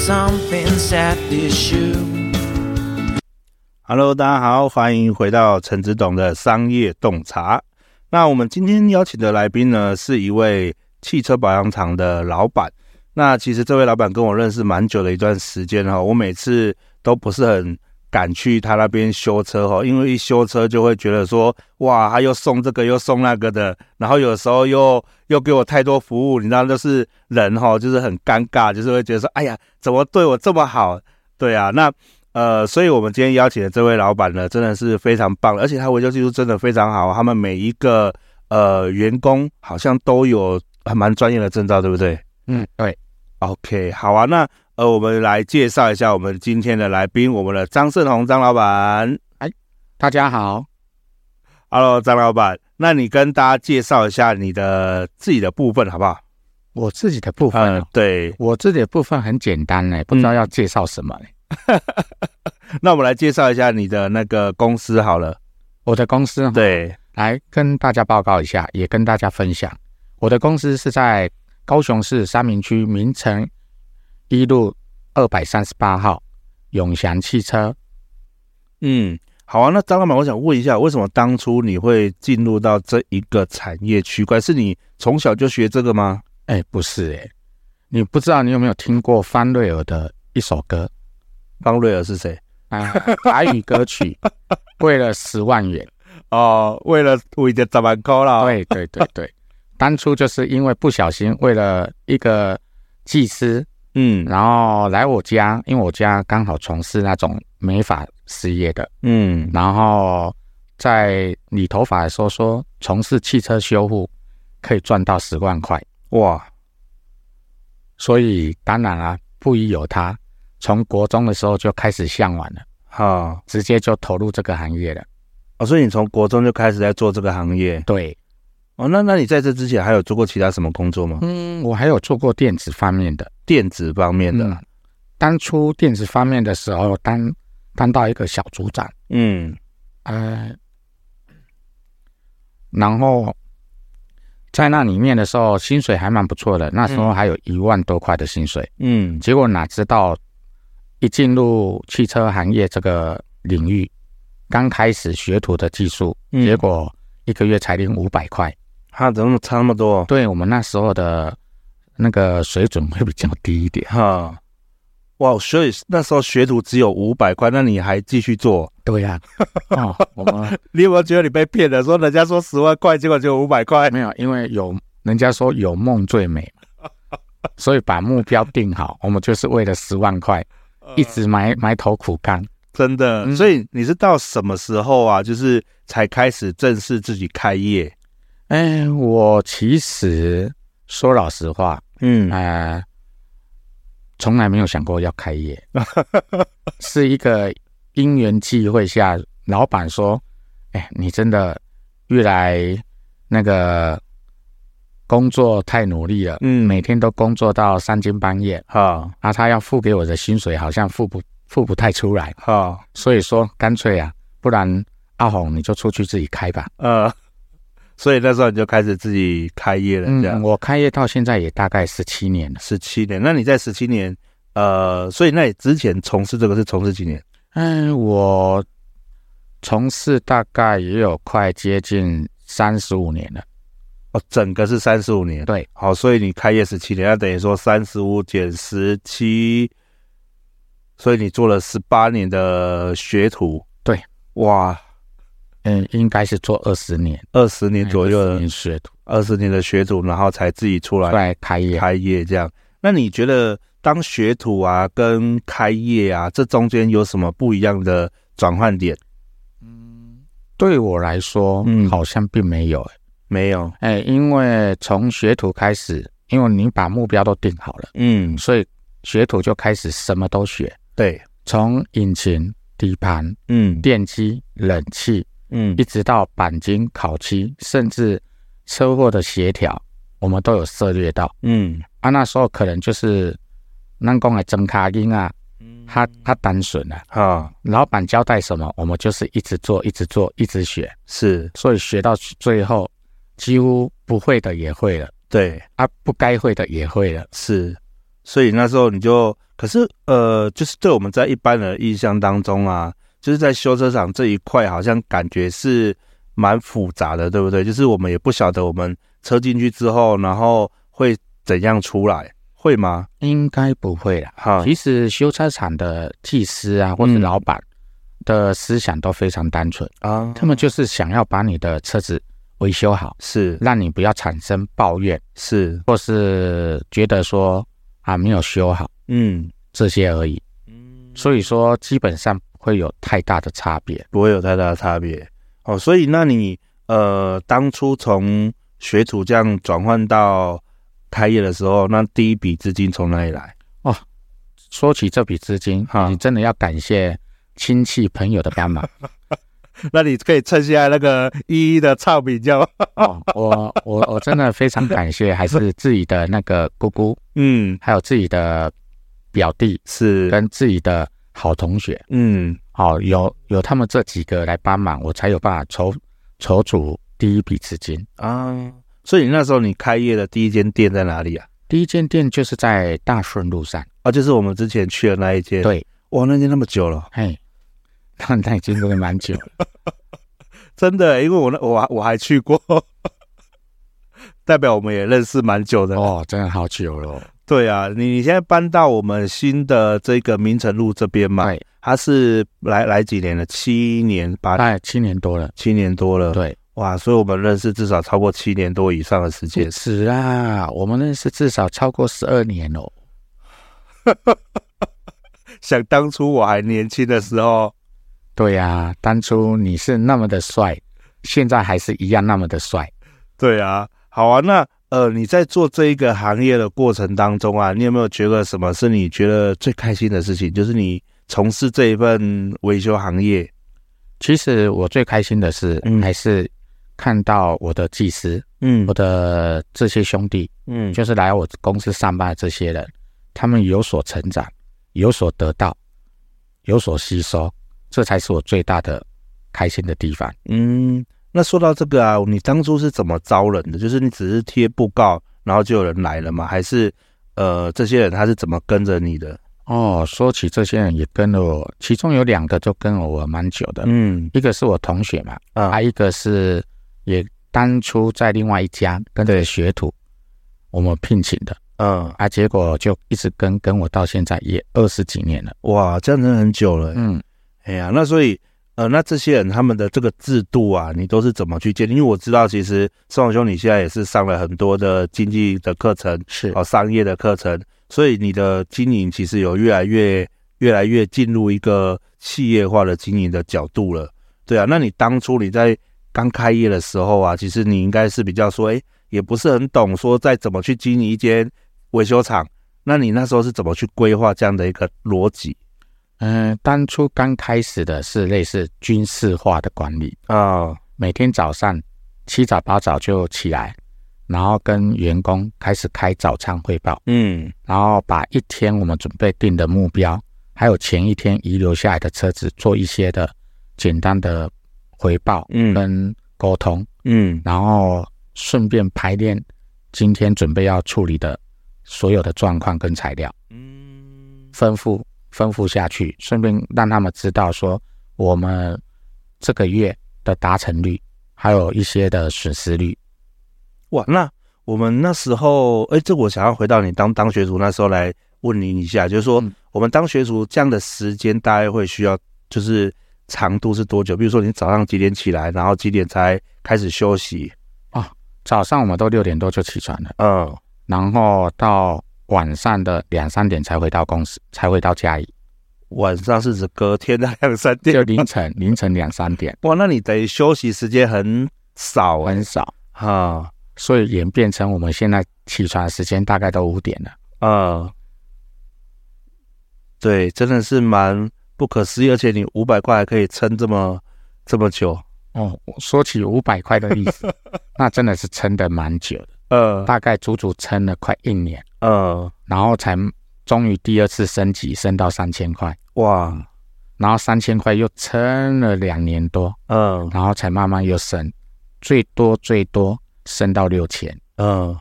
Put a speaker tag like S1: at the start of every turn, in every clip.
S1: something's at issue。
S2: Hello，大家好，欢迎回到陈子董的商业洞察。那我们今天邀请的来宾呢，是一位汽车保养厂的老板。那其实这位老板跟我认识蛮久的一段时间哈，我每次都不是很。赶去他那边修车哈，因为一修车就会觉得说，哇，他又送这个又送那个的，然后有时候又又给我太多服务，你知道，就是人哈，就是很尴尬，就是会觉得说，哎呀，怎么对我这么好？对啊，那呃，所以我们今天邀请的这位老板呢，真的是非常棒，而且他维修技术真的非常好，他们每一个呃员工好像都有还蛮专业的证照，对不对？
S3: 嗯，对。
S2: OK，好啊，那。呃，我们来介绍一下我们今天的来宾，我们的张胜宏张老板。
S3: 哎，大家好
S2: ，Hello，张老板，那你跟大家介绍一下你的自己的部分好不好？
S3: 我自己的部分，
S2: 嗯，对，
S3: 我自己的部分很简单嘞，不知道要介绍什
S2: 么 那我们来介绍一下你的那个公司好了。
S3: 我的公司，
S2: 对，
S3: 来跟大家报告一下，也跟大家分享，我的公司是在高雄市三明区明诚。一路二百三十八号，永祥汽车。
S2: 嗯，好啊。那张老板，我想问一下，为什么当初你会进入到这一个产业区块？是你从小就学这个吗？
S3: 哎、欸，不是哎、欸。你不知道你有没有听过方瑞尔的一首歌？
S2: 方瑞尔是谁？
S3: 啊，台语歌曲。为了十万元
S2: 哦，为了为了十万块了。
S3: 对对对对，当初就是因为不小心，为了一个技师。嗯，然后来我家，因为我家刚好从事那种美发事业的，嗯，然后在理头发的时候说，从事汽车修护可以赚到十万块，哇！所以当然啊，不疑有他，从国中的时候就开始向往了，哈、哦，直接就投入这个行业了。
S2: 哦，所以你从国中就开始在做这个行业？
S3: 对。
S2: 哦，那那你在这之前还有做过其他什么工作吗？
S3: 嗯，我还有做过电子方面的，
S2: 电子方面的。嗯、
S3: 当初电子方面的时候，当当到一个小组长，嗯，呃，然后在那里面的时候，薪水还蛮不错的，那时候还有一万多块的薪水，嗯，结果哪知道一进入汽车行业这个领域，刚开始学徒的技术，嗯、结果一个月才领五百块。
S2: 他怎么差那么多？
S3: 对我们那时候的那个水准会比较低一点
S2: 哈。哇，所以那时候学徒只有五百块，那你还继续做？
S3: 对呀、啊。哦，我们
S2: 你有没有觉得你被骗了？说人家说十万块，结果只有五百块？
S3: 没有，因为有人家说有梦最美，所以把目标定好，我们就是为了十万块，一直埋埋头苦干。
S2: 真的、嗯，所以你是到什么时候啊？就是才开始正式自己开业？
S3: 哎，我其实说老实话，嗯，呃，从来没有想过要开业，是一个因缘际会下，老板说，哎，你真的越来那个工作太努力了，嗯，每天都工作到三更半夜，哈，啊，他要付给我的薪水好像付不付不太出来，哈，所以说干脆啊，不然阿红你就出去自己开吧，
S2: 呃。所以那时候你就开始自己开业了，这样。
S3: 嗯，我开业到现在也大概十七年了。
S2: 十七年？那你在十七年，呃，所以那你之前从事这个是从事几年？
S3: 嗯，我从事大概也有快接近三十五年了。
S2: 哦，整个是三十五年。
S3: 对，
S2: 好，所以你开业十七年，那等于说三十五减十七，所以你做了十八年的学徒。
S3: 对，
S2: 哇。
S3: 嗯，应该是做二十年，
S2: 二十年左右。的
S3: 学徒，
S2: 二十年的学徒，然后才自己出来
S3: 来开业。
S2: 开业这样。那你觉得当学徒啊，跟开业啊，这中间有什么不一样的转换点？
S3: 嗯，对我来说，嗯，好像并没有、欸，
S2: 没有，
S3: 哎、欸，因为从学徒开始，因为你把目标都定好了，嗯，所以学徒就开始什么都学，
S2: 对，
S3: 从引擎、底盘，嗯，电机、冷气。嗯，一直到钣金烤漆，甚至车祸的协调，我们都有涉猎到。嗯，啊，那时候可能就是南宫的真卡音啊，他他单纯了啊。老板交代什么，我们就是一直做，一直做，一直学。
S2: 是，
S3: 所以学到最后，几乎不会的也会了。
S2: 对，
S3: 啊，不该会的也会了。
S2: 是。所以那时候你就，可是呃，就是对我们在一般的印象当中啊，就是在修车厂这一块，好像感觉是蛮复杂的，对不对？就是我们也不晓得我们车进去之后，然后会怎样出来，会吗？
S3: 应该不会啦。哈，其实修车厂的技师啊，或是老板的思想都非常单纯啊，嗯、他们就是想要把你的车子。维修好是让你不要产生抱怨，是或是觉得说啊没有修好，嗯，这些而已，嗯，所以说基本上不会有太大的差别，
S2: 不会有太大的差别。哦，所以那你呃当初从学徒这样转换到开业的时候，那第一笔资金从哪里来？
S3: 哦，说起这笔资金，哈，你真的要感谢亲戚朋友的帮忙。
S2: 那你可以趁现在那个一一的唱比较。
S3: 哦，我我我真的非常感谢，还是自己的那个姑姑，嗯，还有自己的表弟，是跟自己的好同学，嗯，好，有有他们这几个来帮忙，我才有办法筹筹组第一笔资金
S2: 啊。所以你那时候你开业的第一间店在哪里啊？
S3: 第一间店就是在大顺路上
S2: 啊，就是我们之前去的那一间。
S3: 对，
S2: 哇，那间那么久了，嘿。
S3: 那 那已经真的蛮久了，
S2: 真的，因为我那我我还去过，代表我们也认识蛮久的
S3: 哦，真的好久了。
S2: 对啊，你你现在搬到我们新的这个明诚路这边嘛？对，他是来来几年了？七年八？
S3: 哎，七年多了，
S2: 七年多了。
S3: 对，
S2: 哇，所以我们认识至少超过七年多以上的时间。
S3: 是啊，我们认识至少超过十二年哦。
S2: 想当初我还年轻的时候。
S3: 对呀、啊，当初你是那么的帅，现在还是一样那么的帅。
S2: 对啊，好啊，那呃，你在做这一个行业的过程当中啊，你有没有觉得什么是你觉得最开心的事情？就是你从事这一份维修行业。
S3: 其实我最开心的是，嗯、还是看到我的技师，嗯，我的这些兄弟，嗯，就是来我公司上班的这些人，他们有所成长，有所得到，有所吸收。这才是我最大的开心的地方。
S2: 嗯，那说到这个啊，你当初是怎么招人的？就是你只是贴布告，然后就有人来了吗？还是呃，这些人他是怎么跟着你的？
S3: 哦，说起这些人也跟了我，其中有两个就跟了我蛮久的。嗯，一个是我同学嘛，啊，还一个是也当初在另外一家跟着学徒，我们聘请的。嗯，啊，结果就一直跟跟我到现在也二十几年了。
S2: 哇，这样真的很久了。嗯。哎呀，那所以，呃，那这些人他们的这个制度啊，你都是怎么去建立？因为我知道，其实胜宏兄你现在也是上了很多的经济的课程，是哦，商业的课程，所以你的经营其实有越来越、越来越进入一个企业化的经营的角度了。对啊，那你当初你在刚开业的时候啊，其实你应该是比较说，哎，也不是很懂说再怎么去经营一间维修厂，那你那时候是怎么去规划这样的一个逻辑？
S3: 嗯，当初刚开始的是类似军事化的管理啊，哦、每天早上七早八早就起来，然后跟员工开始开早餐汇报，嗯，然后把一天我们准备定的目标，还有前一天遗留下来的车子做一些的简单的回报，嗯，跟沟通，嗯，然后顺便排练今天准备要处理的所有的状况跟材料，嗯，吩咐。吩咐下去，顺便让他们知道说我们这个月的达成率，还有一些的损失率。
S2: 哇，那我们那时候，哎，这我想要回到你当当学徒那时候来问你一下，就是说我们当学徒这样的时间大概会需要，就是长度是多久？比如说你早上几点起来，然后几点才开始休息？
S3: 啊，早上我们都六点多就起床了，嗯，然后到。晚上的两三点才回到公司，才回到家里。
S2: 晚上是指隔天的两三点，
S3: 就凌晨凌晨两三点。
S2: 哇，那你等于休息时间很少，
S3: 很少哈，所以演变成我们现在起床时间大概都五点了。嗯，
S2: 对，真的是蛮不可思议，而且你五百块还可以撑这么这么久。
S3: 哦，说起五百块的意思，那真的是撑的蛮久的。呃，大概足足撑了快一年。呃，然后才终于第二次升级，升到三千块。哇，然后三千块又撑了两年多。嗯，然后才慢慢又升，最多最多升到六千。嗯，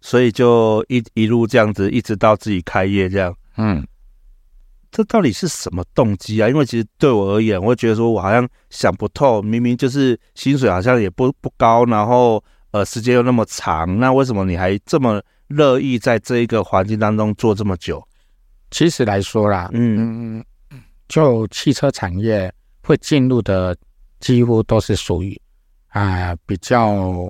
S2: 所以就一一路这样子，一直到自己开业这样。
S3: 嗯，
S2: 这到底是什么动机啊？因为其实对我而言，我会觉得说我好像想不透，明明就是薪水好像也不不高，然后呃时间又那么长，那为什么你还这么乐意在这一个环境当中做这么久？
S3: 其实来说啦，嗯嗯，就汽车产业会进入的，几乎都是属于啊比较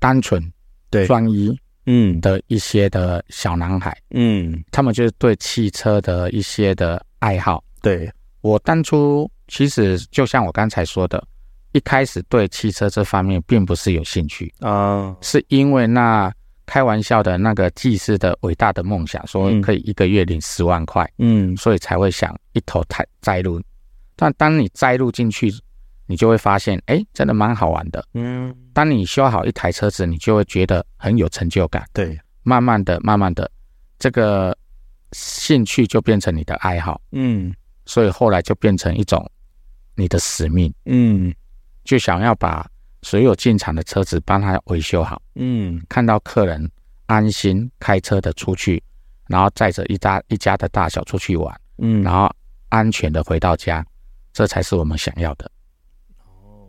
S3: 单纯、对专一嗯的一些的小男孩，嗯，他们就是对汽车的一些的爱好。
S2: 对，
S3: 我当初其实就像我刚才说的，一开始对汽车这方面并不是有兴趣啊，是因为那。开玩笑的那个技师的伟大的梦想，说可以一个月领十万块，嗯，所以才会想一头栽栽入。但当你栽入进去，你就会发现，哎、欸，真的蛮好玩的，嗯。当你修好一台车子，你就会觉得很有成就感，
S2: 对。
S3: 慢慢的，慢慢的，这个兴趣就变成你的爱好，嗯。所以后来就变成一种你的使命，嗯，就想要把。所有进厂的车子帮他维修好，嗯，看到客人安心开车的出去，然后载着一大一家的大小出去玩，嗯，然后安全的回到家，这才是我们想要的。
S2: 哦，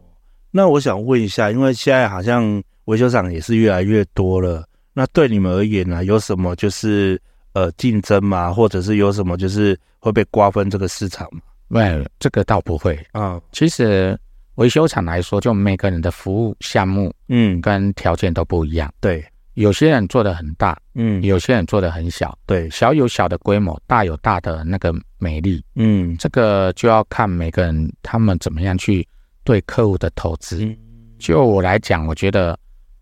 S2: 那我想问一下，因为现在好像维修厂也是越来越多了，那对你们而言呢，有什么就是呃竞争吗？或者是有什么就是会被瓜分这个市场吗？
S3: 喂，这个倒不会啊，其实。维修厂来说，就每个人的服务项目，嗯，跟条件都不一样。
S2: 对，
S3: 有些人做的很大，嗯，有些人做的很小。
S2: 对，
S3: 小有小的规模，大有大的那个美丽。嗯，这个就要看每个人他们怎么样去对客户的投资。嗯，就我来讲，我觉得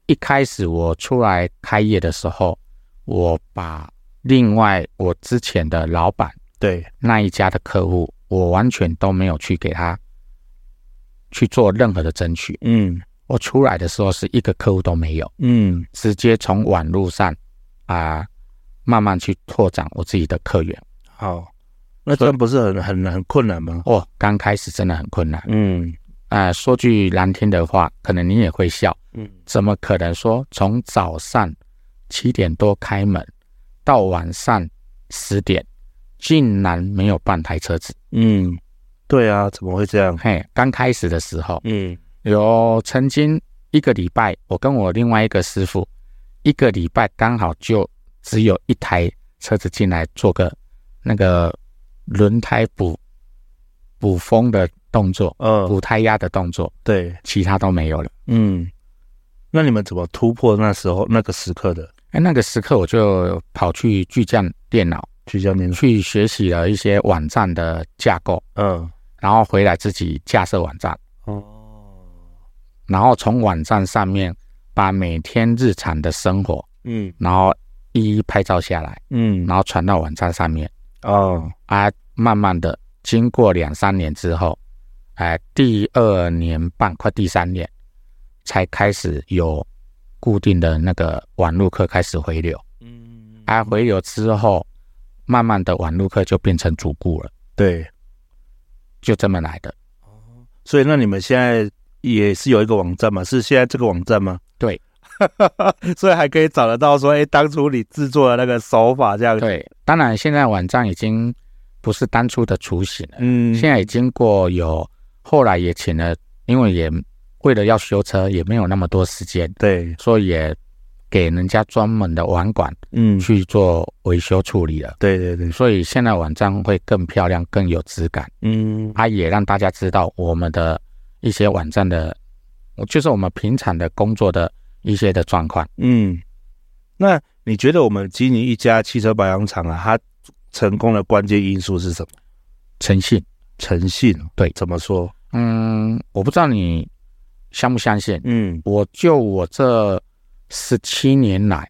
S3: 一开始我出来开业的时候，我把另外我之前的老板对那一家的客户，我完全都没有去给他。去做任何的争取，嗯，我出来的时候是一个客户都没有，嗯，直接从网络上啊、呃、慢慢去拓展我自己的客源。
S2: 好，那这不是很很很困难吗？
S3: 哦，刚开始真的很困难，嗯，啊、呃，说句难听的话，可能你也会笑，嗯，怎么可能说从早上七点多开门到晚上十点，竟然没有半台车子？嗯。
S2: 对啊，怎么会这样？
S3: 嘿，刚开始的时候，嗯，有曾经一个礼拜，我跟我另外一个师傅，一个礼拜刚好就只有一台车子进来做个那个轮胎补补风的动作，嗯，补胎压的动作，
S2: 对，
S3: 其他都没有了。
S2: 嗯，那你们怎么突破那时候那个时刻的？
S3: 哎，那个时刻我就跑去巨匠电脑，
S2: 巨匠电脑
S3: 去学习了一些网站的架构，嗯。然后回来自己架设网站。哦，然后从网站上面把每天日常的生活，嗯，然后一一拍照下来，嗯，然后传到网站上面。哦，啊，慢慢的经过两三年之后，哎，第二年半快第三年，才开始有固定的那个网络课开始回流，嗯，啊，回流之后，慢慢的网络课就变成主顾了，
S2: 对。
S3: 就这么来的，
S2: 哦，所以那你们现在也是有一个网站吗？是现在这个网站吗？
S3: 对，
S2: 所以还可以找得到说，哎，当初你制作的那个手法这样子。
S3: 对，当然现在网站已经不是当初的雏形了，嗯，现在已经过有，后来也请了，因为也为了要修车，也没有那么多时间，
S2: 对，
S3: 所以也。给人家专门的网管，嗯，去做维修处理了。
S2: 对对对，
S3: 所以现在网站会更漂亮，更有质感。嗯，它也让大家知道我们的一些网站的，就是我们平常的工作的一些的状况。
S2: 嗯，那你觉得我们经营一家汽车保养厂啊，它成功的关键因素是什么？
S3: 诚信，
S2: 诚信。
S3: 对，
S2: 怎么说？
S3: 嗯，我不知道你相不相信。嗯，我就我这。十七年来，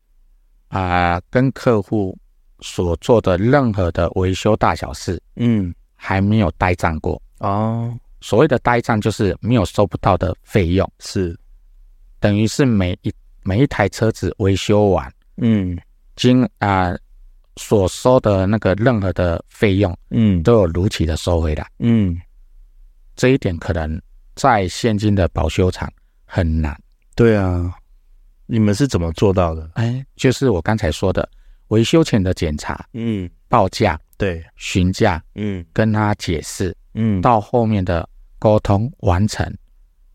S3: 啊、呃，跟客户所做的任何的维修大小事，嗯，还没有呆账过。哦。所谓的呆账，就是没有收不到的费用，
S2: 是。
S3: 等于是每一每一台车子维修完，嗯，经啊、呃、所收的那个任何的费用，嗯，都有如期的收回来，嗯，这一点可能在现今的保修厂很难。
S2: 对啊。你们是怎么做到的？
S3: 哎，就是我刚才说的维修前的检查，嗯，报价，
S2: 对，
S3: 询价，嗯，跟他解释，嗯，到后面的沟通完成，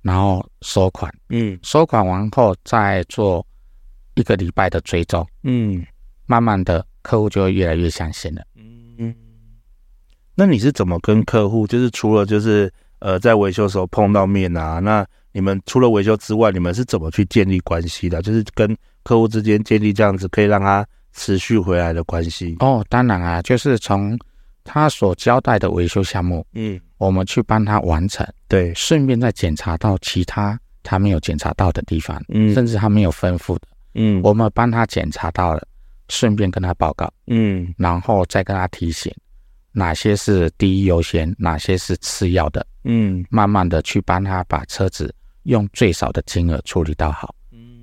S3: 然后收款，嗯，收款完后再做一个礼拜的追踪，嗯，慢慢的客户就会越来越相信了，
S2: 嗯，那你是怎么跟客户？就是除了就是呃在维修的时候碰到面啊，那你们除了维修之外，你们是怎么去建立关系的？就是跟客户之间建立这样子可以让他持续回来的关系。
S3: 哦，当然啊，就是从他所交代的维修项目，嗯，我们去帮他完成，
S2: 对，
S3: 顺便再检查到其他他没有检查到的地方，嗯，甚至他没有吩咐的，嗯，我们帮他检查到了，顺便跟他报告，嗯，然后再跟他提醒哪些是第一优先，哪些是次要的，嗯，慢慢的去帮他把车子。用最少的金额处理到好，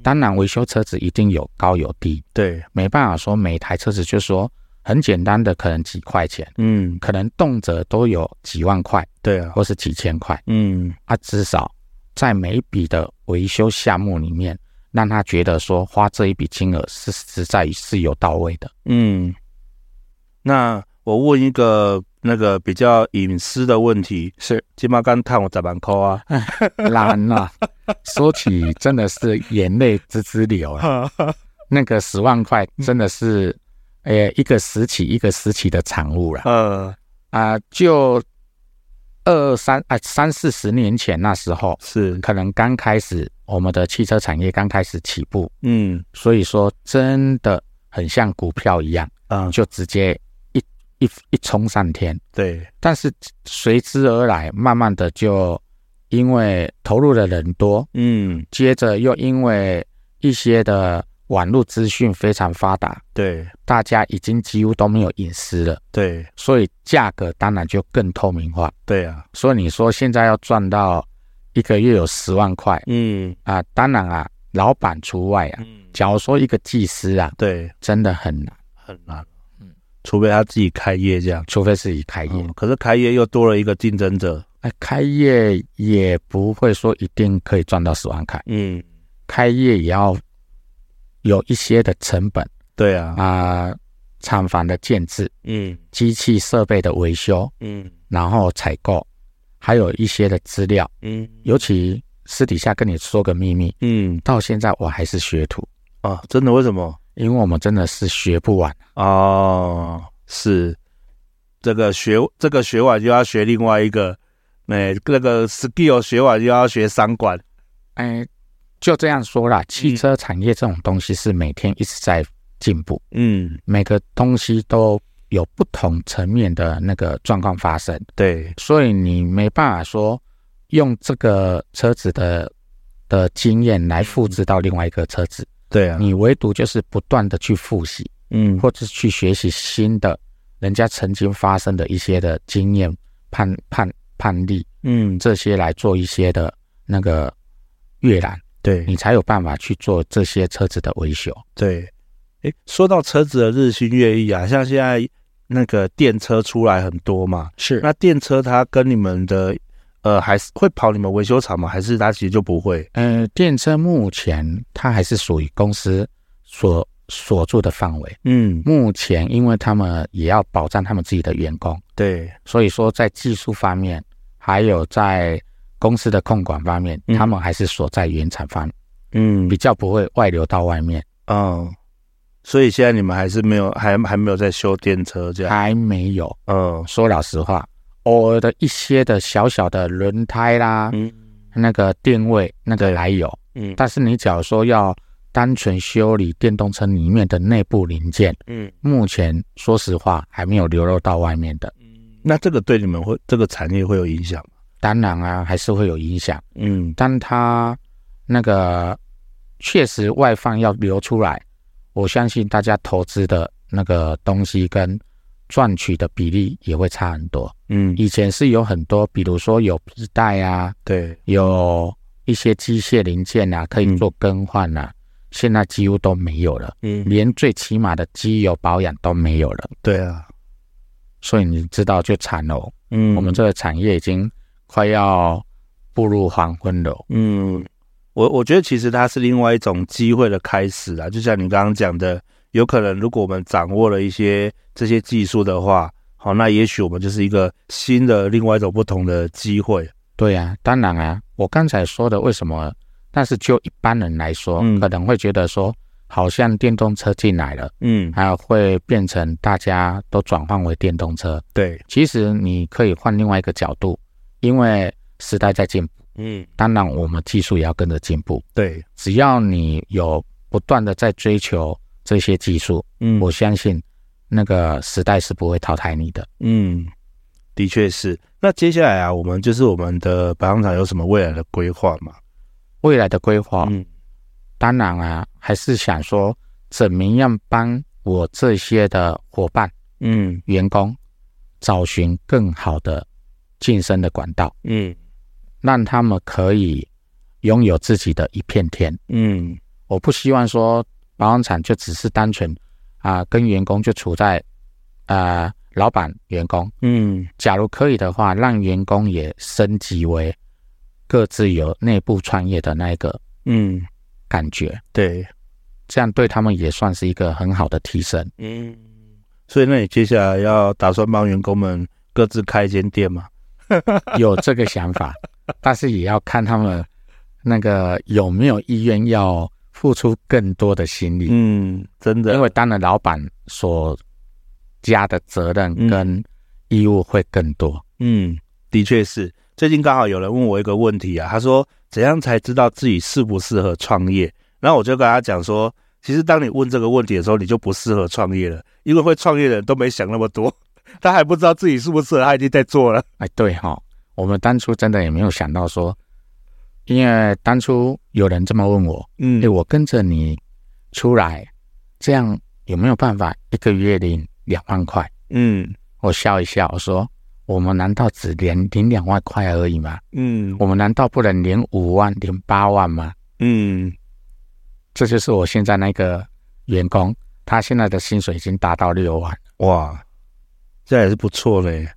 S3: 当然维修车子一定有高有低，
S2: 对，
S3: 没办法说每台车子就说很简单的可能几块钱，嗯，可能动辄都有几万块，
S2: 对啊，
S3: 或是几千块，嗯，啊，至少在每一笔的维修项目里面，让他觉得说花这一笔金额是实在是有到位的，
S2: 嗯，那我问一个。那个比较隐私的问题
S3: 是，
S2: 金马刚探我咋办扣啊？
S3: 难啊！说起真的是眼泪直直流啊。那个十万块真的是，呃，一个时期一个时期的产物了。嗯啊，就二三啊三四十年前那时候
S2: 是
S3: 可能刚开始我们的汽车产业刚开始起步，嗯，所以说真的很像股票一样，嗯，就直接。一一冲上天，
S2: 对，
S3: 但是随之而来，慢慢的就因为投入的人多，嗯，接着又因为一些的网络资讯非常发达，
S2: 对，
S3: 大家已经几乎都没有隐私了，
S2: 对，
S3: 所以价格当然就更透明化，
S2: 对啊，
S3: 所以你说现在要赚到一个月有十万块，嗯。啊，当然啊，老板除外啊，嗯，假如说一个技师啊，
S2: 对，
S3: 真的很难，
S2: 很难。除非他自己开业这样，
S3: 除非自己开业，
S2: 嗯，可是开业又多了一个竞争者。
S3: 哎，开业也不会说一定可以赚到十万块。嗯，开业也要有一些的成本。
S2: 对啊，
S3: 啊，呃，厂房的建制，嗯，机器设备的维修，嗯，然后采购，还有一些的资料，嗯，尤其私底下跟你说个秘密，嗯，到现在我还是学徒。
S2: 啊，真的？为什么？
S3: 因为我们真的是学不完。
S2: 哦，是这个学这个学完就要学另外一个，哎，那个 skill 学完就要学三管，
S3: 哎，就这样说啦。汽车产业这种东西是每天一直在进步，嗯，每个东西都有不同层面的那个状况发生，
S2: 对，
S3: 所以你没办法说用这个车子的的经验来复制到另外一个车子。
S2: 对啊，
S3: 你唯独就是不断的去复习，嗯，或者去学习新的，人家曾经发生的一些的经验判判判例，嗯，这些来做一些的那个阅览，
S2: 对，
S3: 你才有办法去做这些车子的维修。
S2: 对，诶，说到车子的日新月异啊，像现在那个电车出来很多嘛，
S3: 是，
S2: 那电车它跟你们的。呃，还是会跑你们维修厂吗？还是它其实就不会？
S3: 呃，电车目前它还是属于公司所所住的范围。嗯，目前因为他们也要保障他们自己的员工，
S2: 对，
S3: 所以说在技术方面，还有在公司的控管方面，嗯、他们还是锁在原厂方，嗯，比较不会外流到外面。
S2: 嗯，所以现在你们还是没有，还还没有在修电车这样？
S3: 还没有。嗯，说老实话。偶尔的一些的小小的轮胎啦，嗯，那个电位那个来有，嗯，但是你假如说要单纯修理电动车里面的内部零件，嗯，目前说实话还没有流入到外面的，
S2: 嗯，那这个对你们会这个产业会有影响吗？
S3: 当然啊，还是会有影响，嗯，但它那个确实外放要流出来，我相信大家投资的那个东西跟。赚取的比例也会差很多。嗯，以前是有很多，比如说有皮带啊，
S2: 对，
S3: 有一些机械零件啊，可以做更换啊，嗯、现在几乎都没有了。嗯，连最起码的机油保养都没有了。
S2: 对啊，
S3: 所以你知道就惨了。嗯，我们这个产业已经快要步入黄昏了。嗯，
S2: 我我觉得其实它是另外一种机会的开始啊，就像你刚刚讲的，有可能如果我们掌握了一些这些技术的话，好，那也许我们就是一个新的另外一种不同的机会。
S3: 对呀，当然啊，我刚才说的为什么？但是就一般人来说，嗯，可能会觉得说，好像电动车进来了，嗯，还会变成大家都转换为电动车。
S2: 对，
S3: 其实你可以换另外一个角度，因为时代在进步。嗯，当然，我们技术也要跟着进步。
S2: 对，
S3: 只要你有不断的在追求这些技术，嗯，我相信那个时代是不会淘汰你的。
S2: 嗯，的确是。那接下来啊，我们就是我们的保养厂有什么未来的规划吗？
S3: 未来的规划，嗯，当然啊，还是想说怎么样帮我这些的伙伴，嗯，员工找寻更好的晋升的管道，嗯。让他们可以拥有自己的一片天。嗯，我不希望说保养厂就只是单纯啊、呃，跟员工就处在啊、呃，老板员工。嗯，假如可以的话，让员工也升级为各自有内部创业的那一个嗯感觉。
S2: 对，
S3: 这样对他们也算是一个很好的提升。
S2: 嗯，所以那你接下来要打算帮员工们各自开一间店吗？
S3: 有这个想法。但是也要看他们那个有没有意愿要付出更多的心力。
S2: 嗯，真的，
S3: 因为当了老板所加的责任跟义务会更多。
S2: 嗯，的确是。最近刚好有人问我一个问题啊，他说怎样才知道自己适不适合创业？然后我就跟他讲说，其实当你问这个问题的时候，你就不适合创业了，因为会创业的人都没想那么多，他还不知道自己适不适合，他已经在做了。
S3: 哎，对哈。我们当初真的也没有想到说，因为当初有人这么问我，嗯，哎，我跟着你出来，这样有没有办法一个月领两万块？嗯，我笑一笑，我说，我们难道只领领两万块而已吗？嗯，我们难道不能领五万、领八万吗？嗯，这就是我现在那个员工，他现在的薪水已经达到六万，
S2: 哇，这也是不错嘞。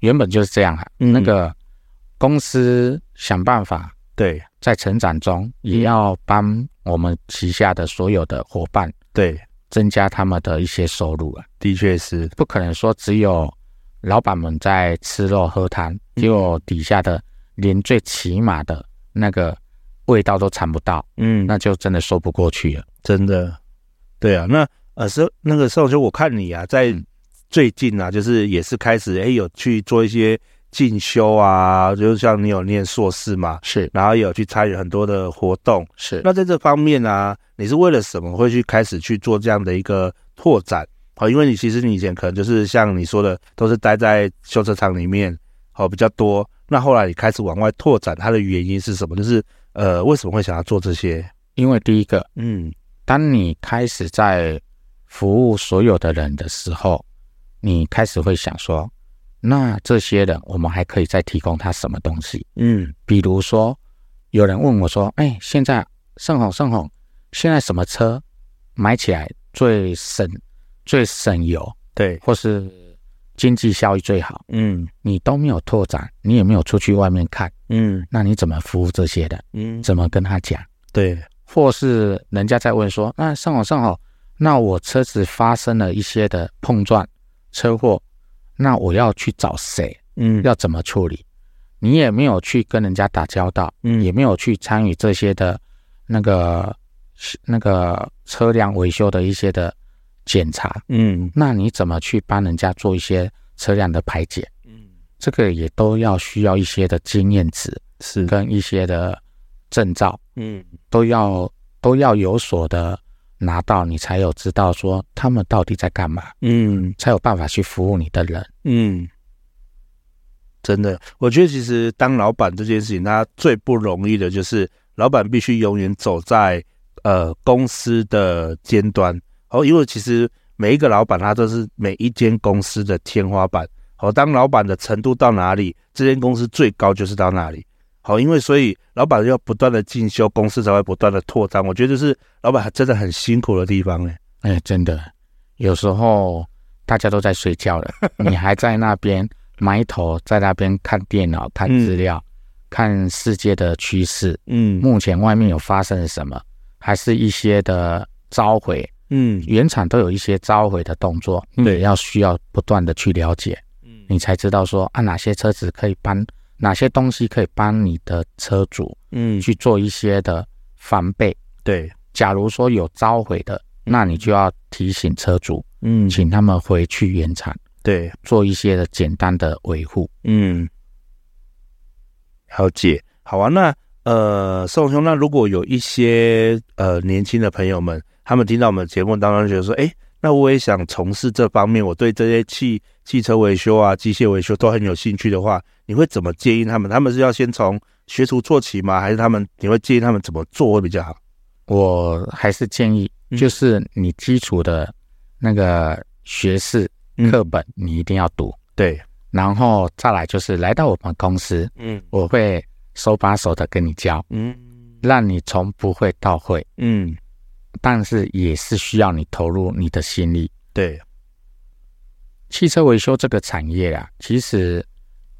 S3: 原本就是这样啊，嗯、那个公司想办法，
S2: 对，
S3: 在成长中也要帮我们旗下的所有的伙伴，
S2: 对，
S3: 增加他们的一些收入啊。
S2: 的确是，
S3: 不可能说只有老板们在吃肉喝汤，结果底下的连最起码的那个味道都尝不到，嗯，那就真的说不过去了，
S2: 真的。对啊，那呃是那个时候就我看你啊，在。嗯。最近啊，就是也是开始哎，有去做一些进修啊，就像你有念硕士嘛，
S3: 是，
S2: 然后也有去参与很多的活动，
S3: 是。
S2: 那在这方面啊，你是为了什么会去开始去做这样的一个拓展？好，因为你其实你以前可能就是像你说的，都是待在修车厂里面，好比较多。那后来你开始往外拓展，它的原因是什么？就是呃，为什么会想要做这些？
S3: 因为第一个，嗯，当你开始在服务所有的人的时候。你开始会想说，那这些人我们还可以再提供他什么东西？嗯，比如说有人问我说：“哎，现在胜宏胜宏，现在什么车买起来最省、最省油？
S2: 对，
S3: 或是经济效益最好？”嗯，你都没有拓展，你也没有出去外面看，嗯，那你怎么服务这些的？嗯，怎么跟他讲？
S2: 对，
S3: 或是人家在问说：“那胜宏胜宏，那我车子发生了一些的碰撞。”车祸，那我要去找谁？嗯，要怎么处理？你也没有去跟人家打交道，嗯，也没有去参与这些的，那个那个车辆维修的一些的检查，嗯，那你怎么去帮人家做一些车辆的排解？嗯，这个也都要需要一些的经验值，是跟一些的证照，嗯，都要都要有所的。拿到你才有知道说他们到底在干嘛，嗯，才有办法去服务你的人，
S2: 嗯，真的，我觉得其实当老板这件事情，他最不容易的就是老板必须永远走在呃公司的尖端，哦，因为其实每一个老板他都是每一间公司的天花板，哦，当老板的程度到哪里，这间公司最高就是到哪里。好，因为所以老板要不断的进修，公司才会不断的拓张。我觉得是老板真的很辛苦的地方哎，
S3: 哎，真的，有时候大家都在睡觉了，你还在那边埋头在那边看电脑看资料，嗯、看世界的趋势，嗯，目前外面有发生了什么，还是一些的召回，嗯，原厂都有一些召回的动作，你也要需要不断的去了解，嗯，你才知道说啊，哪些车子可以帮，哪些东西可以帮你的车主，嗯，去做一些的防备。
S2: 对，
S3: 假如说有召回的，那你就要提醒车主，嗯，请他们回去原厂，
S2: 对，
S3: 做一些的简单的维护，
S2: 嗯。了解，好啊。那呃，宋兄，那如果有一些呃年轻的朋友们，他们听到我们节目当中觉得说，哎，那我也想从事这方面，我对这些汽汽车维修啊、机械维修都很有兴趣的话，你会怎么建议他们？他们是要先从学徒做起吗？还是他们你会建议他们怎么做会比较好？
S3: 我还是建议，就是你基础的那个学士课本，你一定要读。
S2: 嗯、对。
S3: 然后再来就是来到我们公司，嗯，我会手把手的跟你教，嗯，让你从不会到会，嗯，但是也是需要你投入你的心力。
S2: 对，
S3: 汽车维修这个产业啊，其实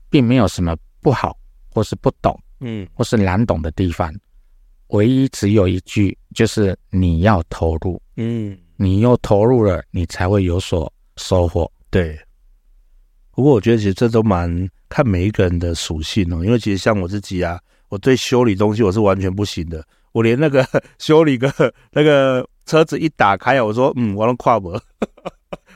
S3: 并没有什么不好或是不懂，嗯，或是难懂的地方，唯一只有一句，就是你要投入，嗯，你又投入了，你才会有所收获。
S2: 对。不过我觉得其实这都蛮看每一个人的属性哦，因为其实像我自己啊，我对修理东西我是完全不行的，我连那个 修理个那个车子一打开啊，我说嗯，我能跨不，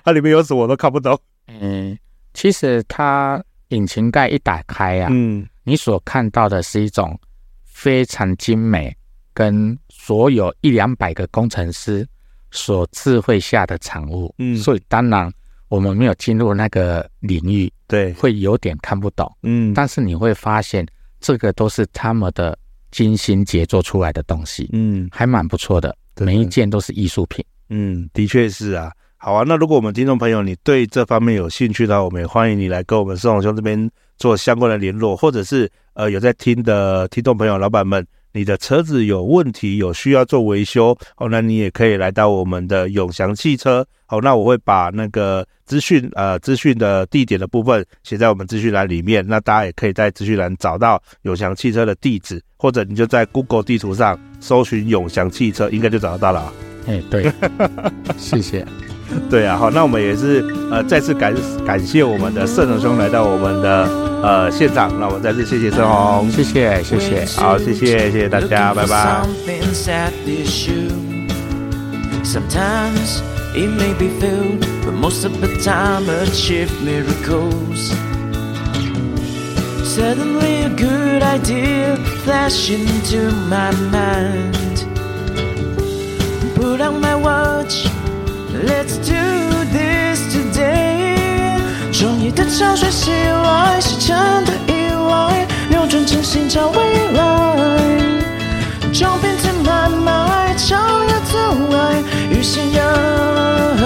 S2: 它里面有什么我都看不懂。
S3: 嗯，其实它引擎盖一打开啊，嗯，你所看到的是一种非常精美，跟所有一两百个工程师所智慧下的产物，嗯，所以当然。我们没有进入那个领域，
S2: 对，
S3: 会有点看不懂，嗯，但是你会发现，这个都是他们的精心杰作出来的东西，嗯，还蛮不错的，每一件都是艺术品，
S2: 嗯，的确是啊，好啊，那如果我们听众朋友你对这方面有兴趣的话，我们也欢迎你来跟我们宋兄这边做相关的联络，或者是呃有在听的听众朋友、老板们。你的车子有问题，有需要做维修哦，那你也可以来到我们的永祥汽车。好，那我会把那个资讯呃资讯的地点的部分写在我们资讯栏里面。那大家也可以在资讯栏找到永祥汽车的地址，或者你就在 Google 地图上搜寻永祥汽车，应该就找得到了。
S3: 哎，对，谢谢。
S2: 对啊，好，那我们也是呃再次感感谢我们的盛龙兄来到我们的呃现场，那我们再次谢谢盛龙，
S3: 谢谢谢谢，
S2: 好，谢谢谢谢大家，拜拜。
S1: Let's do this today。中意的潮水袭来，是真的意外，扭转成新找未来。装瓶子买卖，朝阳阻来，与夕阳。